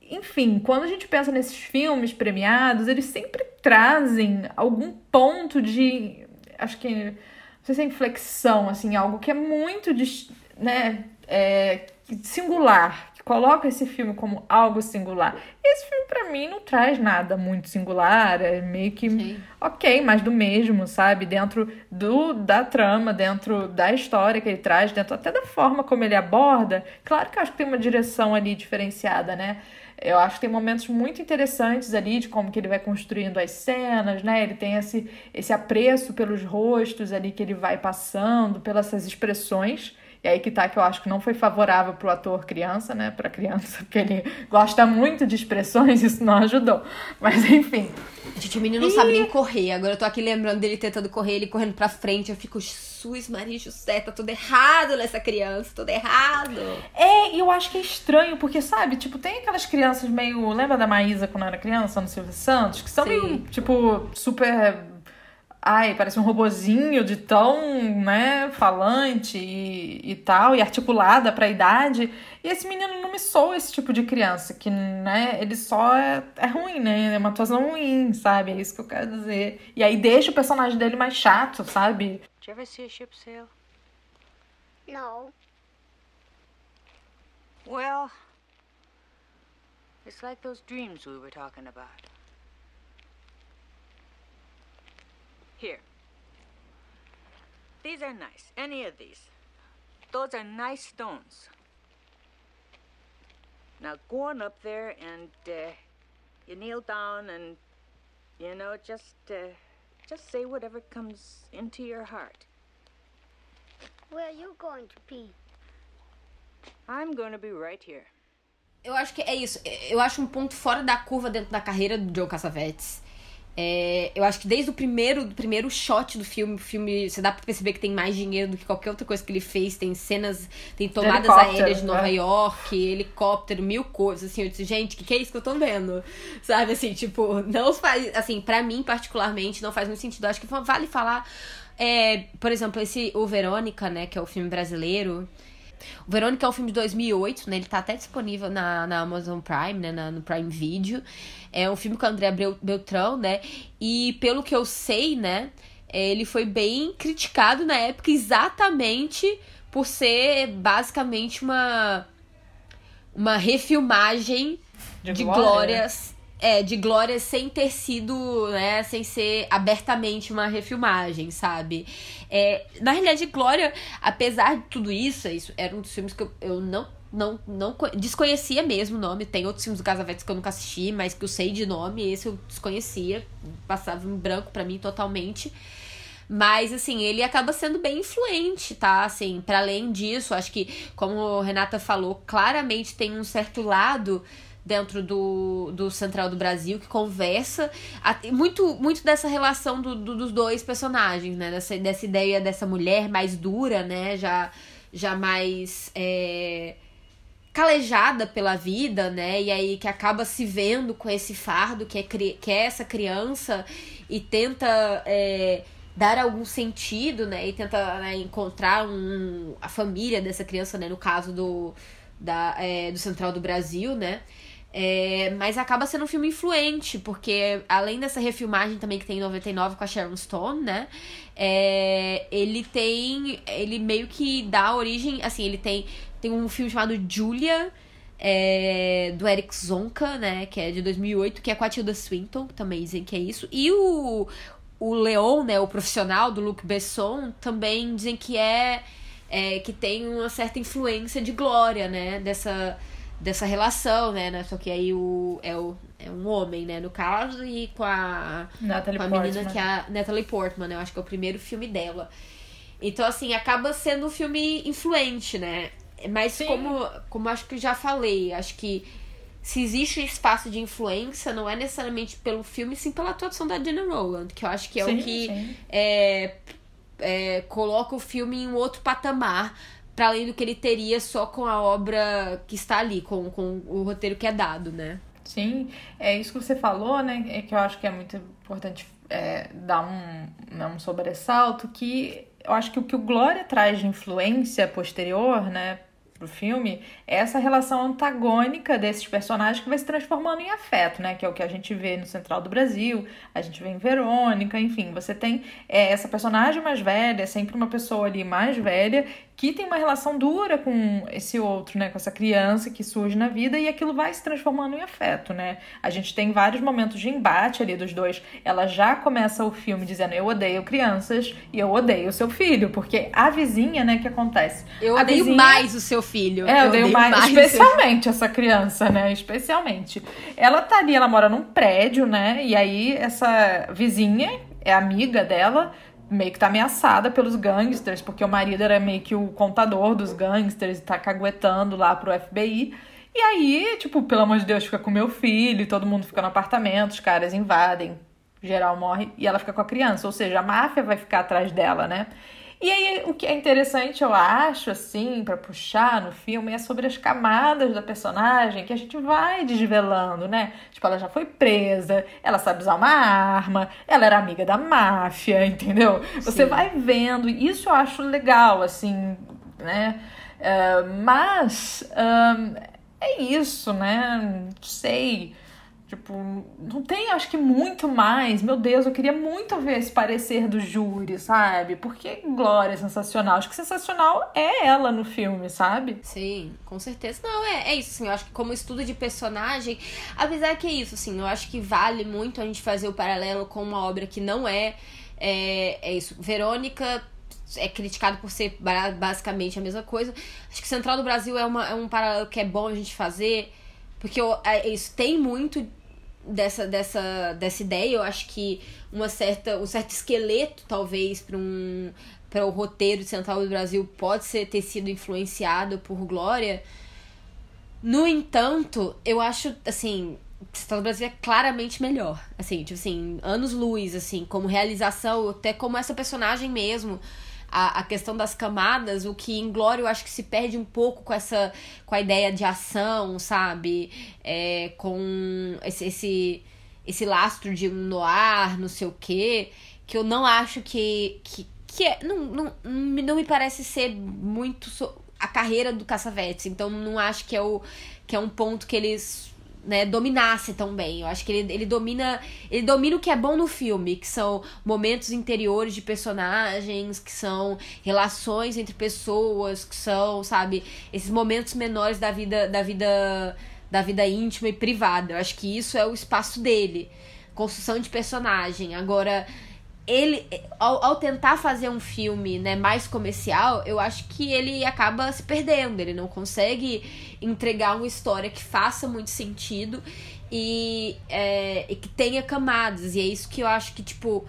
enfim, quando a gente pensa nesses filmes premiados, eles sempre trazem algum ponto de. Acho que. Não sei se é inflexão, assim, algo que é muito, né? É, singular, que coloca esse filme como algo singular. E esse filme, para mim, não traz nada muito singular, é meio que Sim. ok, mas do mesmo, sabe? Dentro do, da trama, dentro da história que ele traz, dentro até da forma como ele aborda. Claro que eu acho que tem uma direção ali diferenciada, né? Eu acho que tem momentos muito interessantes ali de como que ele vai construindo as cenas, né? Ele tem esse, esse apreço pelos rostos ali que ele vai passando, pelas essas expressões. E aí que tá que eu acho que não foi favorável pro ator criança, né? Pra criança, porque ele gosta muito de expressões, isso não ajudou. Mas enfim. Gente, o menino não sabe nem correr. Agora eu tô aqui lembrando dele tentando correr, ele correndo pra frente. Eu fico, Jesus, Maria José, tá tudo errado nessa criança, tudo errado. É, e eu acho que é estranho, porque, sabe, tipo, tem aquelas crianças meio. Lembra da Maísa quando era criança, no Silvio Santos? Que são Sim. meio, tipo, super. Ai, parece um robozinho de tão, né, falante e, e tal, e articulada pra idade. E esse menino não me soa esse tipo de criança, que, né, ele só é, é ruim, né? É uma atuação ruim, sabe? É isso que eu quero dizer. E aí deixa o personagem dele mais chato, sabe? Did you ever see a ship sail? No. Well, it's like those dreams we were talking about. Here. These are nice. Any of these. Those are nice stones. Now go on up there and uh, you kneel down and you know just uh, just say whatever comes into your heart. Where are you going to be? I'm going to be right here. Eu acho que é isso. Eu acho um ponto fora da curva dentro da carreira do Joe Cassavetes. É, eu acho que desde o primeiro, do primeiro shot do filme, o filme, você dá pra perceber que tem mais dinheiro do que qualquer outra coisa que ele fez. Tem cenas, tem tomadas aéreas de Nova é. York, helicóptero, mil coisas. Assim, eu disse, gente, o que, que é isso que eu tô vendo? Sabe, assim, tipo, não faz. Assim, pra mim, particularmente, não faz muito sentido. Eu acho que vale falar. é, por exemplo, esse O Verônica, né, que é o filme brasileiro. O Verônica é um filme de 2008, né? Ele tá até disponível na, na Amazon Prime, né? Na, no Prime Video. É um filme com o André Beltrão, né? E pelo que eu sei, né? Ele foi bem criticado na época exatamente por ser basicamente uma uma refilmagem De de, glória. glórias é, de glórias sem ter sido, né, sem ser abertamente uma refilmagem, sabe? É, na realidade, Glória, apesar de tudo isso, é isso era um dos filmes que eu, eu não, não, não co- desconhecia mesmo o nome. Tem outros filmes do Casavetes que eu nunca assisti, mas que eu sei de nome, esse eu desconhecia, passava em branco pra mim totalmente. Mas, assim, ele acaba sendo bem influente, tá? Assim, para além disso, acho que, como Renata falou, claramente tem um certo lado dentro do, do Central do Brasil que conversa muito, muito dessa relação do, do- dos dois personagens, né? Dessa, dessa ideia dessa mulher mais dura, né? Já, já mais. é, calejada pela vida, né? E aí que acaba se vendo com esse fardo que é, que é essa criança e tenta é, dar algum sentido, né? E tenta né, encontrar um, a família dessa criança, né? No caso do, da, é, do Central do Brasil, né? É, mas acaba sendo um filme influente, porque além dessa refilmagem também que tem em 99 com a Sharon Stone, né? É, ele tem. Ele meio que dá origem. Assim, ele tem, tem um filme chamado Julia, é, do Eric Zonka, né? Que é de 2008, que é com a Tilda Swinton, também dizem que é isso. E o, o Leon, né? O profissional do Luc Besson, também dizem que é, é. que tem uma certa influência de glória, né? Dessa dessa relação, né? né? Só que aí o, é, o, é um homem, né? No caso, e com a, Natalie com a Portman. menina que é a Natalie Portman, né? Eu acho que é o primeiro filme dela. Então, assim, acaba sendo um filme influente, né? Mas Sim. como, como acho que já falei, acho que se existe espaço de influência, não é necessariamente pelo filme, sim pela atuação da Dina Rowland, que eu acho que é Sim, o que é, é, coloca o filme em um outro patamar, para além do que ele teria só com a obra que está ali, com, com o roteiro que é dado, né? Sim, é isso que você falou, né? É que eu acho que é muito importante é, dar um, né, um sobressalto, que eu acho que o que o Glória traz de influência posterior, né, pro filme, é essa relação antagônica desses personagens que vai se transformando em afeto, né? Que é o que a gente vê no Central do Brasil, a gente vê em Verônica, enfim, você tem é, essa personagem mais velha, é sempre uma pessoa ali mais velha, que tem uma relação dura com esse outro, né? Com essa criança que surge na vida e aquilo vai se transformando em afeto, né? A gente tem vários momentos de embate ali dos dois. Ela já começa o filme dizendo: Eu odeio crianças e eu odeio seu filho, porque a vizinha, né, que acontece. Eu A odeio vizinha- mais o seu filho. é, eu odeio mais, o seu- especialmente essa criança, né? Especialmente. Ela tá ali, ela mora num prédio, né? E aí essa vizinha é amiga dela, meio que tá ameaçada pelos gangsters, porque o marido era meio que o contador dos gangsters e tá caguetando lá pro FBI. E aí, tipo, pelo amor de Deus, fica com meu filho, todo mundo fica no apartamento, os caras invadem, geral morre e ela fica com a criança, ou seja, a máfia vai ficar atrás dela, né? E aí, o que é interessante, eu acho, assim, pra puxar no filme, é sobre as camadas da personagem que a gente vai desvelando, né? Tipo, ela já foi presa, ela sabe usar uma arma, ela era amiga da máfia, entendeu? Você Sim. vai vendo, isso eu acho legal, assim, né? Ah, mas ahn, é isso, né? Não sei. Tipo, não tem, acho que muito mais. Meu Deus, eu queria muito ver esse parecer do júri, sabe? Porque Glória é sensacional. Acho que sensacional é ela no filme, sabe? Sim, com certeza. Não, é, é isso, assim, eu acho que como estudo de personagem, apesar que é isso, assim, eu acho que vale muito a gente fazer o paralelo com uma obra que não é, é, é isso. Verônica é criticado por ser ba- basicamente a mesma coisa. Acho que Central do Brasil é, uma, é um paralelo que é bom a gente fazer, porque eu- é, isso tem muito dessa, dessa, dessa ideia. Eu acho que uma certa, um certo esqueleto, talvez, para um para o roteiro de Central do Brasil pode ser ter sido influenciado por Glória. No entanto, eu acho, assim, Central do Brasil é claramente melhor. Assim, tipo assim, anos luz, assim, como realização, até como essa personagem mesmo. A, a questão das camadas, o que em Glória eu acho que se perde um pouco com essa. com a ideia de ação, sabe? É, com esse, esse, esse lastro de um noir, não sei o quê. Que eu não acho que. que, que é, não, não, não me parece ser muito so- a carreira do Cassavetes. Então não acho que é, o, que é um ponto que eles né, dominasse tão bem. Eu acho que ele, ele domina. Ele domina o que é bom no filme, que são momentos interiores de personagens, que são relações entre pessoas, que são, sabe, esses momentos menores da vida, da vida, da vida íntima e privada. Eu acho que isso é o espaço dele. Construção de personagem. Agora, ele ao, ao tentar fazer um filme né, mais comercial, eu acho que ele acaba se perdendo. Ele não consegue entregar uma história que faça muito sentido e, é, e que tenha camadas. E é isso que eu acho que, tipo,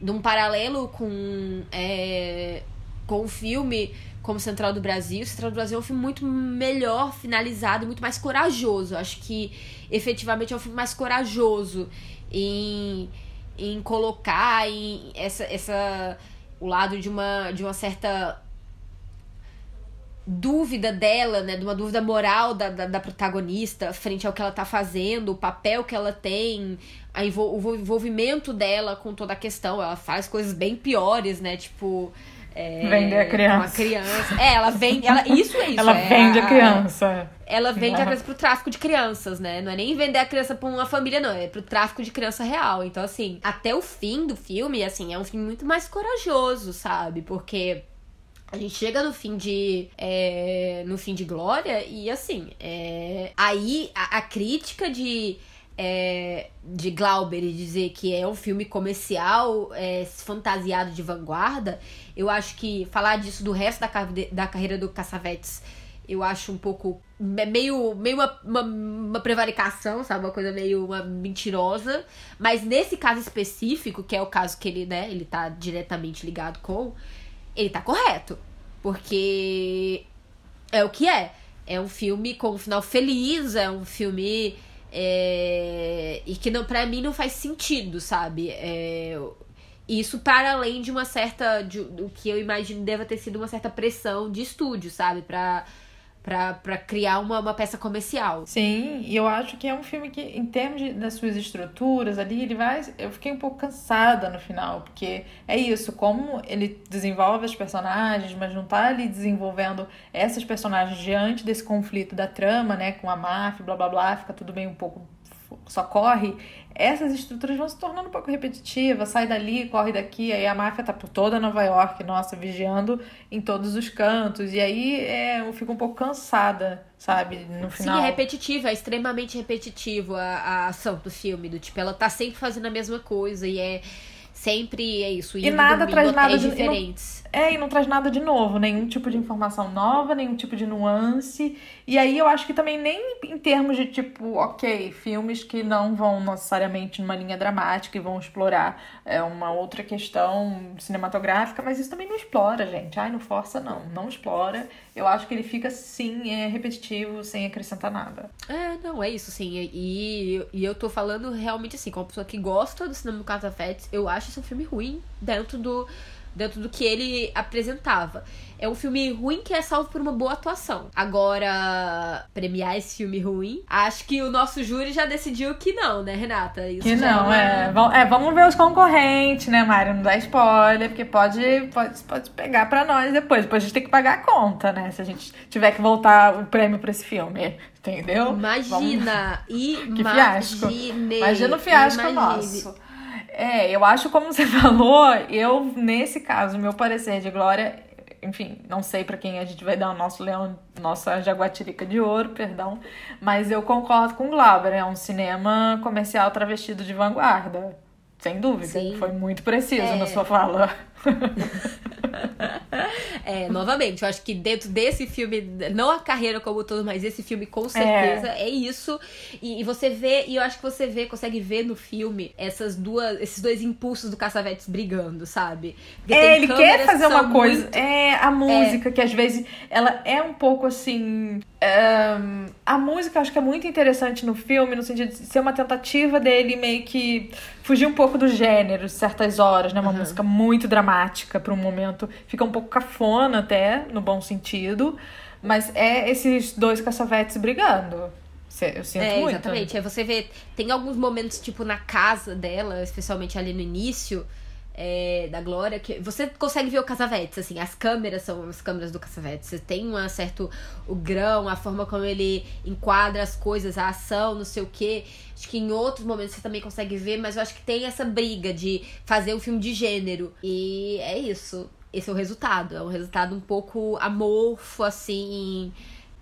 num paralelo com, é, com o filme como Central do Brasil, Central do Brasil é um filme muito melhor finalizado, muito mais corajoso. Eu acho que efetivamente é um filme mais corajoso em em colocar em essa, essa o lado de uma de uma certa dúvida dela, né, de uma dúvida moral da, da, da protagonista frente ao que ela tá fazendo, o papel que ela tem, a envol- o envolvimento dela com toda a questão. Ela faz coisas bem piores, né, tipo é, Vender a criança. a criança. É, ela vende. Ela, isso é isso. Ela é vende a criança. ela vende a criança pro tráfico de crianças, né? Não é nem vender a criança pra uma família, não. É pro tráfico de criança real. Então, assim, até o fim do filme, assim, é um filme muito mais corajoso, sabe? Porque a gente chega no fim de. é, no fim de Glória e, assim, é, aí a, a crítica de. É, de Glauber e dizer que é um filme comercial, é, fantasiado de vanguarda, eu acho que falar disso do resto da, da carreira do Cassavetes eu acho um pouco é meio, meio uma, uma, uma, prevaricação, sabe? Uma coisa meio uma mentirosa. Mas nesse caso específico, que é o caso que ele, né, ele tá diretamente ligado com, ele tá correto. Porque é o que é. É um filme com um final feliz, é um filme. É... E que não, pra mim não faz sentido, sabe? É... Isso para além de uma certa. De, que eu imagino deva ter sido uma certa pressão de estúdio, sabe? Pra para criar uma, uma peça comercial. Sim, e eu acho que é um filme que, em termos de, das suas estruturas ali, ele vai. Eu fiquei um pouco cansada no final, porque é isso, como ele desenvolve as personagens, mas não tá ali desenvolvendo essas personagens diante desse conflito da trama, né, com a máfia, blá blá blá, fica tudo bem um pouco só corre, essas estruturas vão se tornando um pouco repetitivas, sai dali, corre daqui, aí a máfia tá por toda Nova York, nossa, vigiando em todos os cantos, e aí é, eu fico um pouco cansada, sabe, no final. Sim, é repetitivo, é extremamente repetitivo a, a ação do filme, do tipo, ela tá sempre fazendo a mesma coisa, e é sempre é isso, e nada traz nada de diferentes. É, e não traz nada de novo, nenhum tipo de informação nova, nenhum tipo de nuance. E aí eu acho que também nem em termos de tipo, ok, filmes que não vão necessariamente numa linha dramática e vão explorar é, uma outra questão cinematográfica, mas isso também não explora, gente. Ai, não força, não. Não explora. Eu acho que ele fica, sim, é repetitivo, sem acrescentar nada. É, não, é isso, sim. E, e eu tô falando realmente assim, como pessoa que gosta do cinema do Casa Fetes, eu acho esse um filme ruim dentro do dentro do que ele apresentava. É um filme ruim que é salvo por uma boa atuação. Agora, premiar esse filme ruim, acho que o nosso júri já decidiu que não, né, Renata? Isso que não, é... é. é. Vamos ver os concorrentes, né, Mário? Não dá spoiler, porque pode, pode, pode pegar pra nós depois. Depois a gente tem que pagar a conta, né? Se a gente tiver que voltar o prêmio pra esse filme. Entendeu? Imagina! Vamos... que fiasco. Imagina o fiasco imagine. nosso. É, eu acho como você falou, eu, nesse caso, meu parecer de Glória, enfim, não sei para quem a gente vai dar o nosso leão, nossa jaguatirica de ouro, perdão, mas eu concordo com o Glauber, é um cinema comercial travestido de vanguarda. Sem dúvida, Sim. foi muito preciso é. na sua fala. é, novamente, eu acho que dentro desse filme, não a carreira como todo, mas esse filme com certeza é, é isso. E, e, você vê, e eu acho que você vê, consegue ver no filme essas duas, esses dois impulsos do Caçavetes brigando, sabe? Porque é, ele quer fazer uma coisa. Muito... É, a música, é. que às vezes ela é um pouco assim. Um, a música acho que é muito interessante no filme, no sentido de ser uma tentativa dele meio que fugir um pouco do gênero, certas horas, né? Uma uhum. música muito dramática para um momento. Fica um pouco cafona até, no bom sentido. Mas é esses dois caçavetes brigando. Eu sinto é, muito. Exatamente. Aí você vê, tem alguns momentos, tipo, na casa dela, especialmente ali no início, é, da Glória, que você consegue ver o Casavetes, assim, as câmeras são as câmeras do Casavetes. Você tem um certo o grão, a forma como ele enquadra as coisas, a ação, não sei o quê. Acho que em outros momentos você também consegue ver, mas eu acho que tem essa briga de fazer um filme de gênero. E é isso. Esse é o resultado. É um resultado um pouco amorfo, assim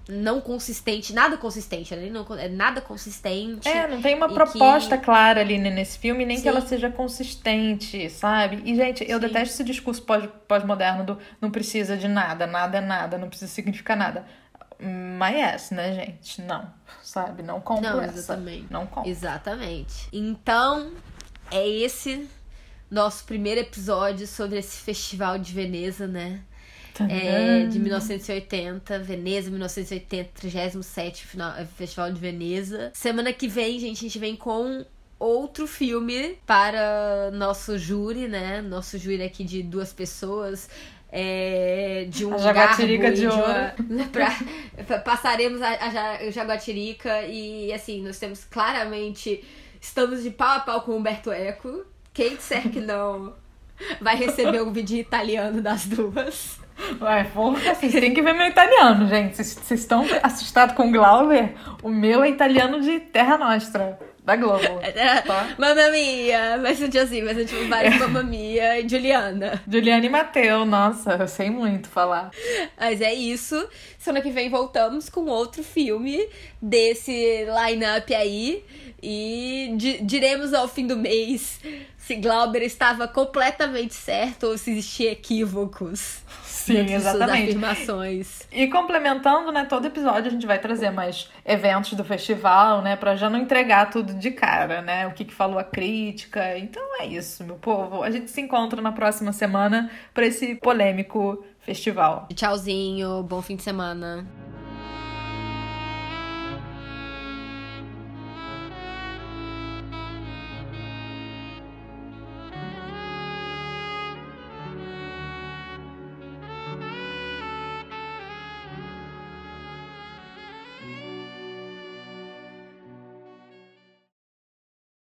não consistente, nada consistente, né? não, é nada consistente. É, não tem uma proposta que... clara ali nesse filme, nem Sim. que ela seja consistente, sabe? E, gente, eu Sim. detesto esse discurso pós-moderno do não precisa de nada, nada é nada, não precisa significar nada. Mas yes, né, gente? Não, sabe? Não compro não, exatamente. essa. Não compro. Exatamente. Então, é esse nosso primeiro episódio sobre esse Festival de Veneza, né? É, de 1980, Veneza, 1980, 37 final, é, Festival de Veneza. Semana que vem, gente, a gente vem com outro filme para nosso júri, né? Nosso júri aqui de duas pessoas. É, de um a Jaguatirica de, ouro. pra, passaremos a, a Jaguatirica e assim, nós temos claramente estamos de pau a pau com o Humberto Eco. Quem disser que não vai receber um vídeo italiano das duas. Ué, porra, vocês têm que ver meu italiano, gente. Vocês estão assustados com o Glauber? O meu é italiano de Terra Nostra. da Globo. Tá? Mamma Mia, vai ser assim, vai ser tipo vários Mamma Mia e Juliana. Juliana e Mateu, nossa, eu sei muito falar. Mas é isso. Semana que vem voltamos com outro filme desse line-up aí. E di- diremos ao fim do mês se Glauber estava completamente certo ou se existiam equívocos. Sim, exatamente. afirmações. E complementando, né, todo episódio a gente vai trazer mais eventos do festival, né, pra já não entregar tudo de cara, né, o que que falou a crítica. Então é isso, meu povo. A gente se encontra na próxima semana pra esse polêmico festival. Tchauzinho, bom fim de semana.